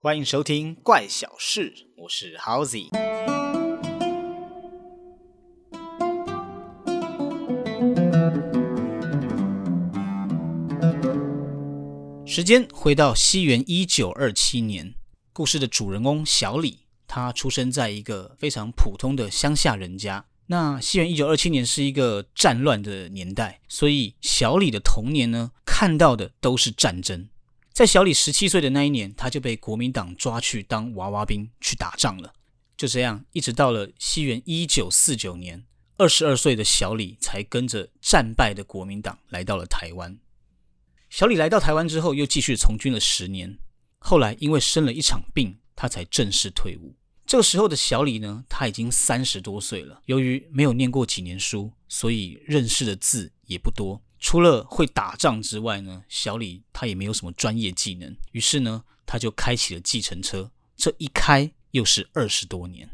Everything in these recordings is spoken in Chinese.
欢迎收听《怪小事》，我是 Howzy。时间回到西元一九二七年，故事的主人公小李，他出生在一个非常普通的乡下人家。那西元一九二七年是一个战乱的年代，所以小李的童年呢，看到的都是战争。在小李十七岁的那一年，他就被国民党抓去当娃娃兵去打仗了。就这样，一直到了西元一九四九年，二十二岁的小李才跟着战败的国民党来到了台湾。小李来到台湾之后，又继续从军了十年。后来因为生了一场病，他才正式退伍。这个时候的小李呢，他已经三十多岁了。由于没有念过几年书，所以认识的字也不多。除了会打仗之外呢，小李他也没有什么专业技能。于是呢，他就开启了计程车。这一开又是二十多年。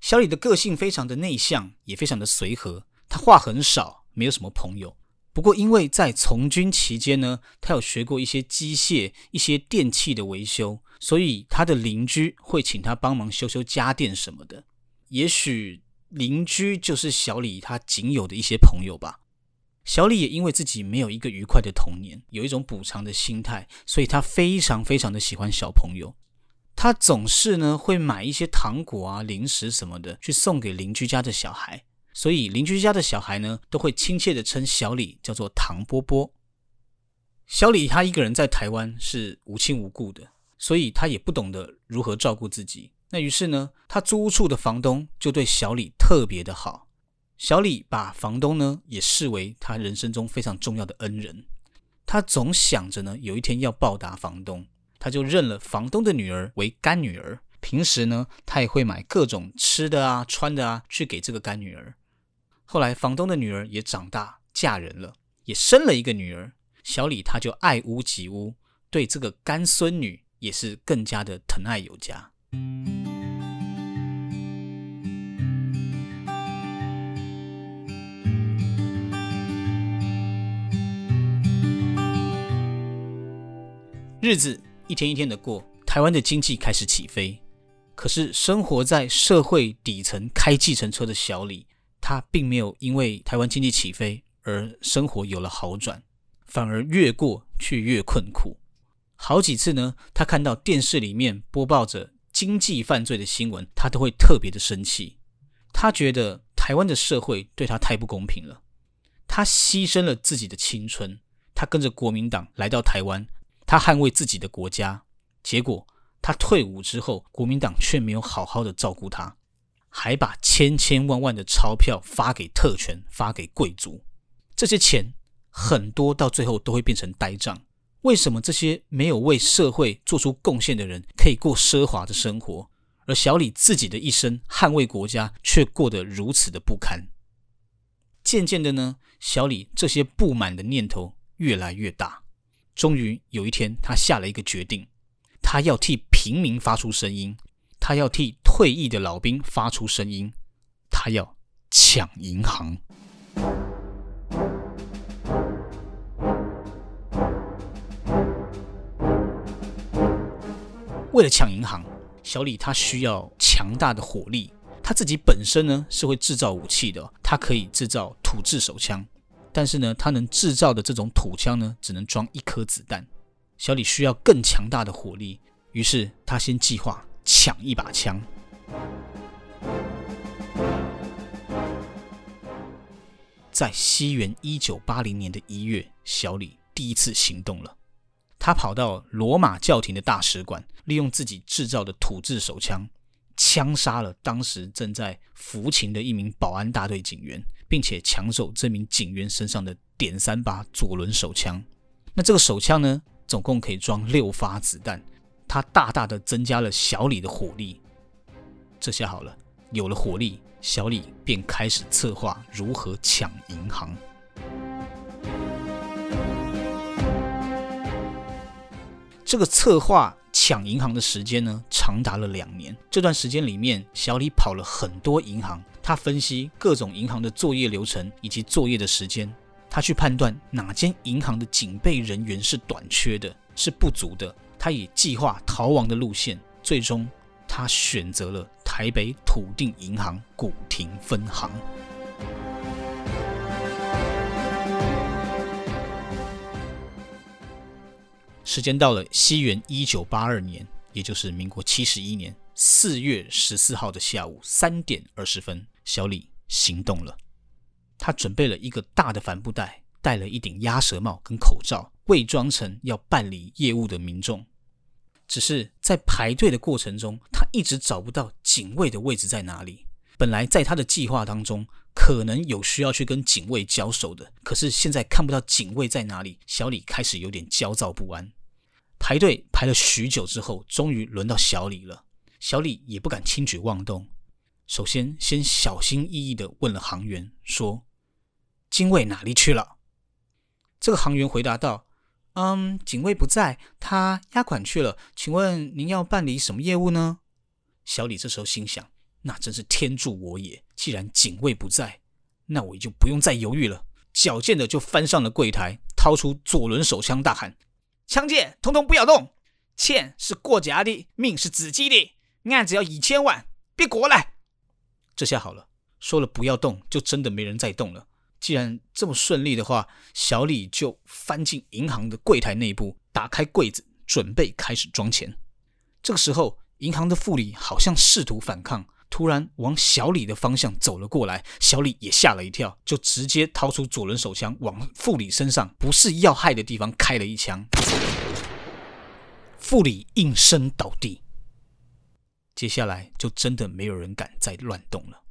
小李的个性非常的内向，也非常的随和。他话很少，没有什么朋友。不过因为在从军期间呢，他有学过一些机械、一些电器的维修，所以他的邻居会请他帮忙修修家电什么的。也许邻居就是小李他仅有的一些朋友吧。小李也因为自己没有一个愉快的童年，有一种补偿的心态，所以他非常非常的喜欢小朋友。他总是呢会买一些糖果啊、零食什么的去送给邻居家的小孩，所以邻居家的小孩呢都会亲切的称小李叫做唐波波。小李他一个人在台湾是无亲无故的，所以他也不懂得如何照顾自己。那于是呢，他租屋处的房东就对小李特别的好。小李把房东呢也视为他人生中非常重要的恩人，他总想着呢有一天要报答房东，他就认了房东的女儿为干女儿。平时呢，他也会买各种吃的啊、穿的啊去给这个干女儿。后来房东的女儿也长大嫁人了，也生了一个女儿，小李他就爱屋及乌，对这个干孙女也是更加的疼爱有加。日子一天一天的过，台湾的经济开始起飞。可是生活在社会底层开计程车的小李，他并没有因为台湾经济起飞而生活有了好转，反而越过却越困苦。好几次呢，他看到电视里面播报着经济犯罪的新闻，他都会特别的生气。他觉得台湾的社会对他太不公平了。他牺牲了自己的青春，他跟着国民党来到台湾。他捍卫自己的国家，结果他退伍之后，国民党却没有好好的照顾他，还把千千万万的钞票发给特权，发给贵族。这些钱很多到最后都会变成呆账。为什么这些没有为社会做出贡献的人可以过奢华的生活，而小李自己的一生捍卫国家却过得如此的不堪？渐渐的呢，小李这些不满的念头越来越大。终于有一天，他下了一个决定，他要替平民发出声音，他要替退役的老兵发出声音，他要抢银行。为了抢银行，小李他需要强大的火力，他自己本身呢是会制造武器的，他可以制造土制手枪。但是呢，他能制造的这种土枪呢，只能装一颗子弹。小李需要更强大的火力，于是他先计划抢一把枪。在西元一九八零年的一月，小李第一次行动了。他跑到罗马教廷的大使馆，利用自己制造的土制手枪，枪杀了当时正在服勤的一名保安大队警员。并且抢走这名警员身上的点三八左轮手枪。那这个手枪呢，总共可以装六发子弹，它大大的增加了小李的火力。这下好了，有了火力，小李便开始策划如何抢银行。这个策划抢银行的时间呢，长达了两年。这段时间里面，小李跑了很多银行。他分析各种银行的作业流程以及作业的时间，他去判断哪间银行的警备人员是短缺的、是不足的，他也计划逃亡的路线，最终他选择了台北土定银行古亭分行。时间到了西元一九八二年，也就是民国七十一年四月十四号的下午三点二十分，小李行动了。他准备了一个大的帆布袋，戴了一顶鸭舌帽跟口罩，伪装成要办理业务的民众。只是在排队的过程中，他一直找不到警卫的位置在哪里。本来在他的计划当中，可能有需要去跟警卫交手的，可是现在看不到警卫在哪里，小李开始有点焦躁不安。排队排了许久之后，终于轮到小李了。小李也不敢轻举妄动，首先先小心翼翼的问了行员说：“警卫哪里去了？”这个行员回答道：“嗯，警卫不在，他押款去了。请问您要办理什么业务呢？”小李这时候心想。那真是天助我也！既然警卫不在，那我也就不用再犹豫了，矫健的就翻上了柜台，掏出左轮手枪，大喊：“枪械通通不要动！钱是过家的，命是自己的，案子要一千万，别过来！”这下好了，说了不要动，就真的没人再动了。既然这么顺利的话，小李就翻进银行的柜台内部，打开柜子，准备开始装钱。这个时候，银行的副理好像试图反抗。突然往小李的方向走了过来，小李也吓了一跳，就直接掏出左轮手枪往副理身上不是要害的地方开了一枪，副理应声倒地。接下来就真的没有人敢再乱动了。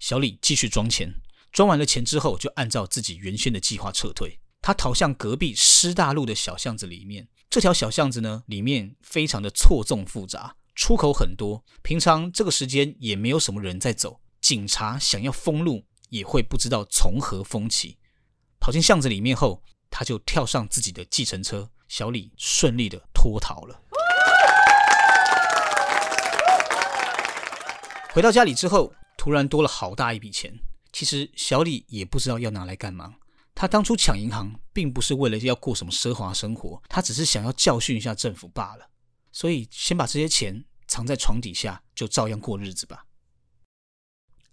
小李继续装钱，装完了钱之后，就按照自己原先的计划撤退。他逃向隔壁师大路的小巷子里面。这条小巷子呢，里面非常的错综复杂。出口很多，平常这个时间也没有什么人在走。警察想要封路，也会不知道从何封起。跑进巷子里面后，他就跳上自己的计程车，小李顺利的脱逃了。回到家里之后，突然多了好大一笔钱。其实小李也不知道要拿来干嘛。他当初抢银行，并不是为了要过什么奢华生活，他只是想要教训一下政府罢了。所以，先把这些钱藏在床底下，就照样过日子吧。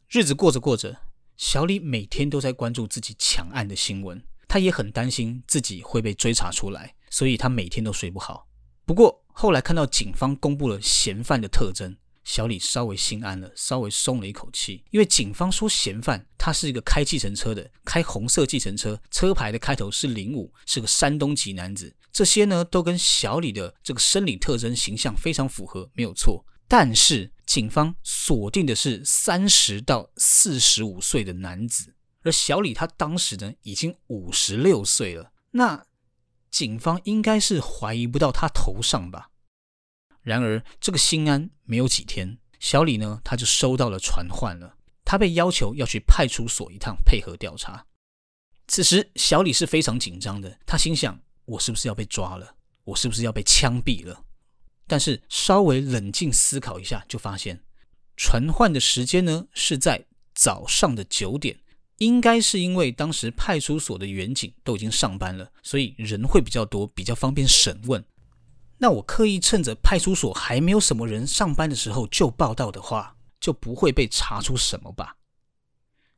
日子过着过着，小李每天都在关注自己抢案的新闻，他也很担心自己会被追查出来，所以他每天都睡不好。不过后来看到警方公布了嫌犯的特征。小李稍微心安了，稍微松了一口气，因为警方说嫌犯他是一个开计程车的，开红色计程车，车牌的开头是零五，是个山东籍男子。这些呢都跟小李的这个生理特征形象非常符合，没有错。但是警方锁定的是三十到四十五岁的男子，而小李他当时呢已经五十六岁了，那警方应该是怀疑不到他头上吧？然而，这个新安没有几天，小李呢，他就收到了传唤了。他被要求要去派出所一趟，配合调查。此时，小李是非常紧张的，他心想：我是不是要被抓了？我是不是要被枪毙了？但是稍微冷静思考一下，就发现传唤的时间呢是在早上的九点，应该是因为当时派出所的员警都已经上班了，所以人会比较多，比较方便审问。那我刻意趁着派出所还没有什么人上班的时候就报道的话，就不会被查出什么吧？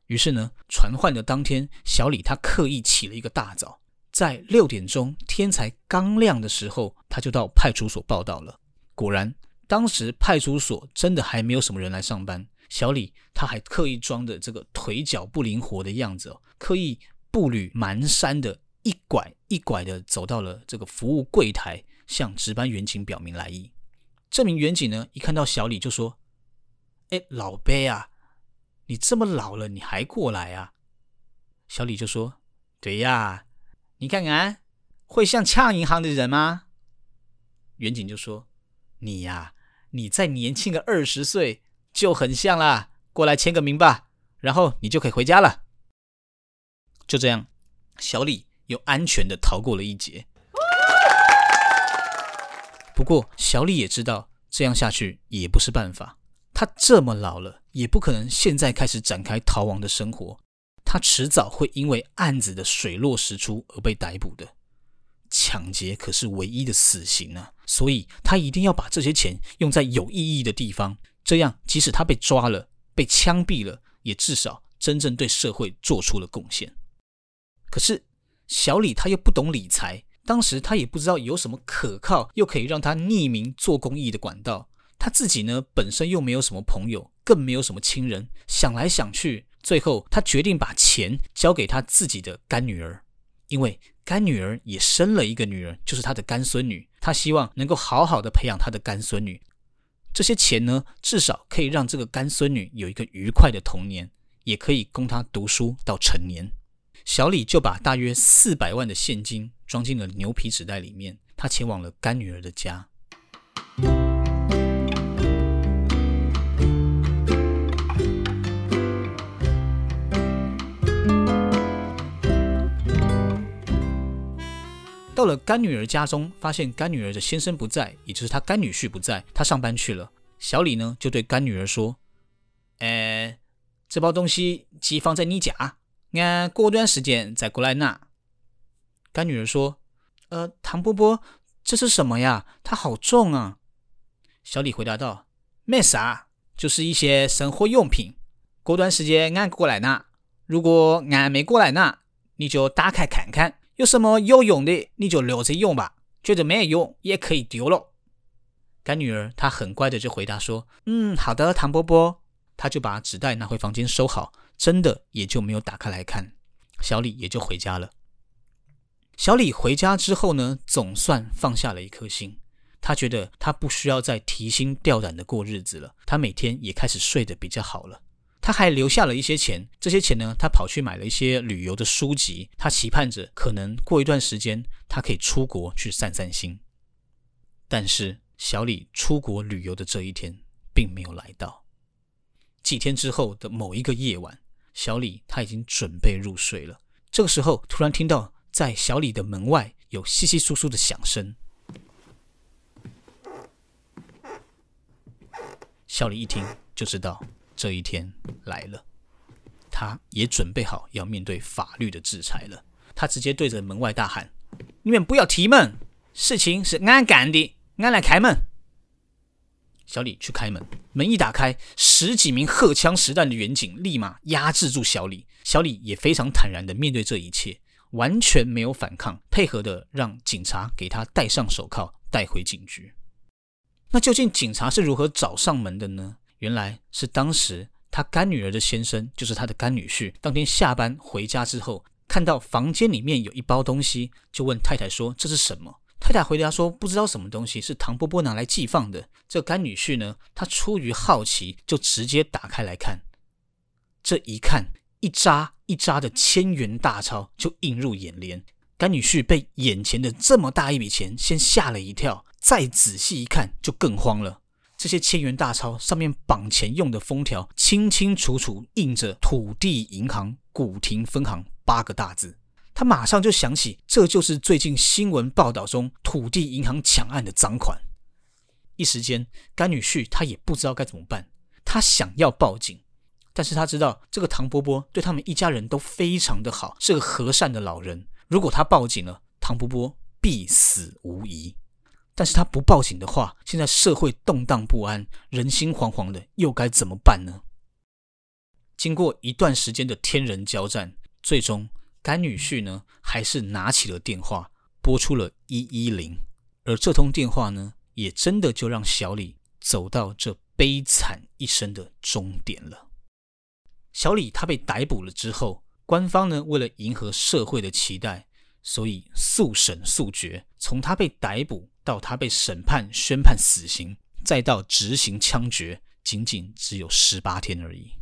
于是呢，传唤的当天，小李他刻意起了一个大早，在六点钟天才刚亮的时候，他就到派出所报道了。果然，当时派出所真的还没有什么人来上班。小李他还刻意装的这个腿脚不灵活的样子，刻意步履蹒跚的一拐一拐的走到了这个服务柜台。向值班员警表明来意。这名员警呢，一看到小李就说：“哎，老贝啊，你这么老了，你还过来啊？”小李就说：“对呀，你看看，会像抢银行的人吗？”远景就说：“你呀，你再年轻个二十岁就很像啦，过来签个名吧，然后你就可以回家了。”就这样，小李又安全的逃过了一劫。不过，小李也知道这样下去也不是办法。他这么老了，也不可能现在开始展开逃亡的生活。他迟早会因为案子的水落石出而被逮捕的。抢劫可是唯一的死刑啊，所以他一定要把这些钱用在有意义的地方，这样即使他被抓了、被枪毙了，也至少真正对社会做出了贡献。可是小李他又不懂理财，当时他也不知道有什么可靠又可以让他匿名做公益的管道。他自己呢，本身又没有什么朋友，更没有什么亲人。想来想去，最后他决定把钱交给他自己的干女儿，因为干女儿也生了一个女儿，就是他的干孙女。他希望能够好好的培养他的干孙女。这些钱呢，至少可以让这个干孙女有一个愉快的童年，也可以供她读书到成年。小李就把大约四百万的现金装进了牛皮纸袋里面，他前往了干女儿的家。到了干女儿家中，发现干女儿的先生不在，也就是他干女婿不在，他上班去了。小李呢，就对干女儿说：“呃，这包东西寄放在你家，俺过段时间再过来拿。”干女儿说：“呃，唐伯伯，这是什么呀？它好重啊！”小李回答道：“没啥，就是一些生活用品。过段时间俺过来拿，如果俺没过来拿，你就打开看看。”有什么有用的，你就留着用吧；觉得没用，也可以丢了。干女儿她很乖的就回答说：“嗯，好的，唐伯伯。”她就把纸袋拿回房间收好，真的也就没有打开来看。小李也就回家了。小李回家之后呢，总算放下了一颗心。他觉得他不需要再提心吊胆的过日子了。他每天也开始睡得比较好了。他还留下了一些钱，这些钱呢，他跑去买了一些旅游的书籍。他期盼着可能过一段时间，他可以出国去散散心。但是小李出国旅游的这一天并没有来到。几天之后的某一个夜晚，小李他已经准备入睡了。这个时候，突然听到在小李的门外有稀稀疏疏的响声。小李一听就知道。这一天来了，他也准备好要面对法律的制裁了。他直接对着门外大喊：“你们不要提门，事情是俺干的，俺来开门。”小李去开门，门一打开，十几名荷枪实弹的远警立马压制住小李。小李也非常坦然的面对这一切，完全没有反抗，配合的让警察给他戴上手铐，带回警局。那究竟警察是如何找上门的呢？原来是当时他干女儿的先生，就是他的干女婿。当天下班回家之后，看到房间里面有一包东西，就问太太说：“这是什么？”太太回答说：“不知道什么东西，是唐伯伯拿来寄放的。”这干女婿呢，他出于好奇，就直接打开来看。这一看，一扎一扎的千元大钞就映入眼帘。干女婿被眼前的这么大一笔钱先吓了一跳，再仔细一看，就更慌了。这些千元大钞上面绑钱用的封条，清清楚楚印着“土地银行古亭分行”八个大字。他马上就想起，这就是最近新闻报道中土地银行抢案的赃款。一时间，甘女婿他也不知道该怎么办。他想要报警，但是他知道这个唐伯伯对他们一家人都非常的好，是个和善的老人。如果他报警了，唐伯伯必死无疑。但是他不报警的话，现在社会动荡不安，人心惶惶的，又该怎么办呢？经过一段时间的天人交战，最终甘女婿呢，还是拿起了电话，拨出了一一零。而这通电话呢，也真的就让小李走到这悲惨一生的终点了。小李他被逮捕了之后，官方呢，为了迎合社会的期待，所以速审速决，从他被逮捕。到他被审判、宣判死刑，再到执行枪决，仅仅只有十八天而已。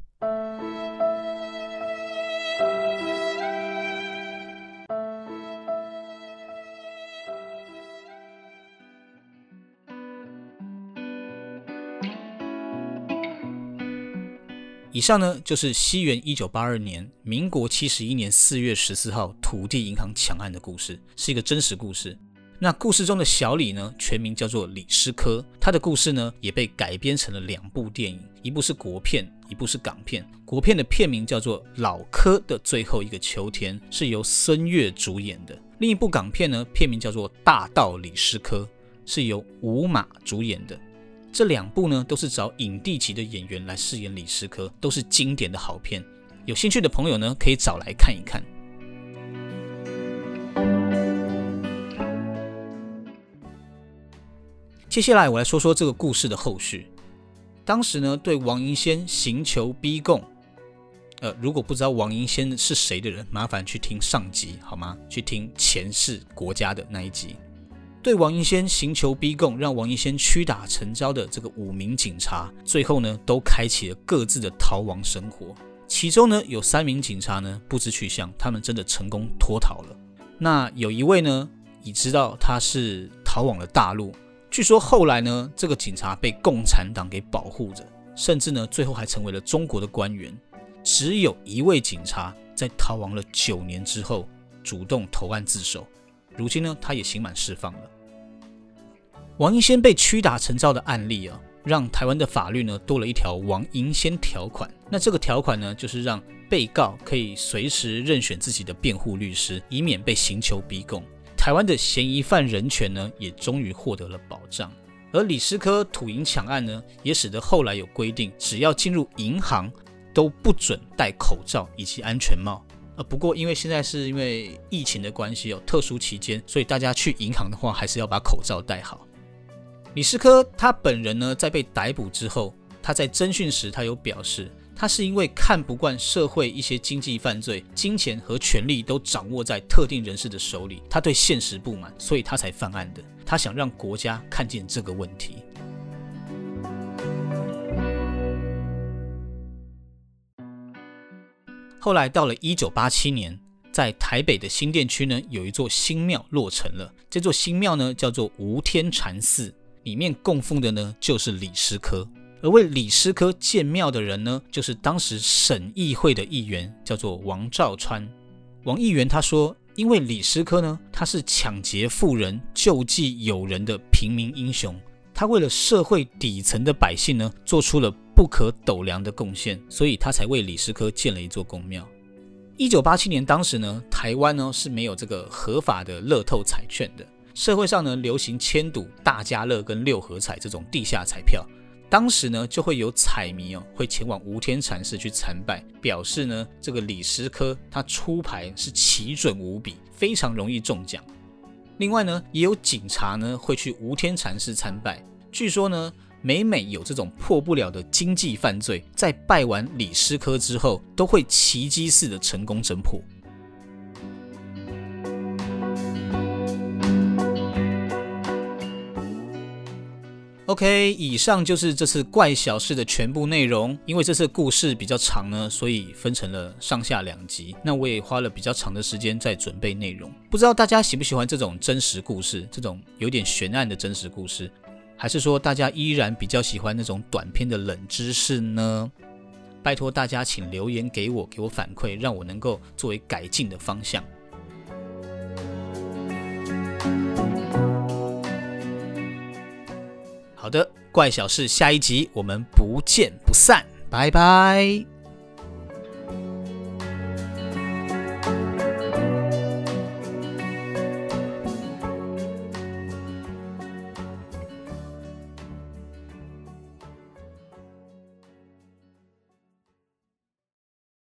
以上呢，就是西元一九八二年，民国七十一年四月十四号土地银行抢案的故事，是一个真实故事。那故事中的小李呢，全名叫做李师科。他的故事呢，也被改编成了两部电影，一部是国片，一部是港片。国片的片名叫做《老柯的最后一个秋天》，是由孙越主演的。另一部港片呢，片名叫做《大盗李师科》，是由吴马主演的。这两部呢，都是找影帝级的演员来饰演李师科，都是经典的好片。有兴趣的朋友呢，可以找来看一看。接下来我来说说这个故事的后续。当时呢，对王银仙刑求逼供。呃，如果不知道王银仙是谁的人，麻烦去听上集好吗？去听前世国家的那一集。对王银仙刑求逼供，让王银仙屈打成招的这个五名警察，最后呢，都开启了各自的逃亡生活。其中呢，有三名警察呢不知去向，他们真的成功脱逃了。那有一位呢，已知道他是逃往了大陆。据说后来呢，这个警察被共产党给保护着，甚至呢，最后还成为了中国的官员。只有一位警察在逃亡了九年之后主动投案自首，如今呢，他也刑满释放了。王银仙被屈打成招的案例啊，让台湾的法律呢多了一条王银仙条款。那这个条款呢，就是让被告可以随时任选自己的辩护律师，以免被刑求逼供。台湾的嫌疑犯人权呢，也终于获得了保障。而李思科土银抢案呢，也使得后来有规定，只要进入银行。都不准戴口罩以及安全帽。呃，不过因为现在是因为疫情的关系有，特殊期间，所以大家去银行的话还是要把口罩戴好。李思科他本人呢，在被逮捕之后，他在侦讯时，他有表示，他是因为看不惯社会一些经济犯罪，金钱和权力都掌握在特定人士的手里，他对现实不满，所以他才犯案的。他想让国家看见这个问题。后来到了一九八七年，在台北的新店区呢，有一座新庙落成了。这座新庙呢，叫做无天禅寺，里面供奉的呢，就是李师科。而为李师科建庙的人呢，就是当时省议会的议员，叫做王兆川。王议员他说，因为李师科呢，他是抢劫富人、救济友人的平民英雄，他为了社会底层的百姓呢，做出了。不可斗量的贡献，所以他才为李师科建了一座公庙。一九八七年，当时呢，台湾呢是没有这个合法的乐透彩券的，社会上呢流行千赌、大家乐跟六合彩这种地下彩票。当时呢，就会有彩迷哦，会前往无天禅寺去参拜，表示呢这个李师科他出牌是奇准无比，非常容易中奖。另外呢，也有警察呢会去无天禅寺参拜，据说呢。每每有这种破不了的经济犯罪，在拜完李师科之后，都会奇迹似的成功侦破。OK，以上就是这次怪小事的全部内容。因为这次故事比较长呢，所以分成了上下两集。那我也花了比较长的时间在准备内容。不知道大家喜不喜欢这种真实故事，这种有点悬案的真实故事。还是说大家依然比较喜欢那种短片的冷知识呢？拜托大家，请留言给我，给我反馈，让我能够作为改进的方向。好的，怪小事，下一集我们不见不散，拜拜。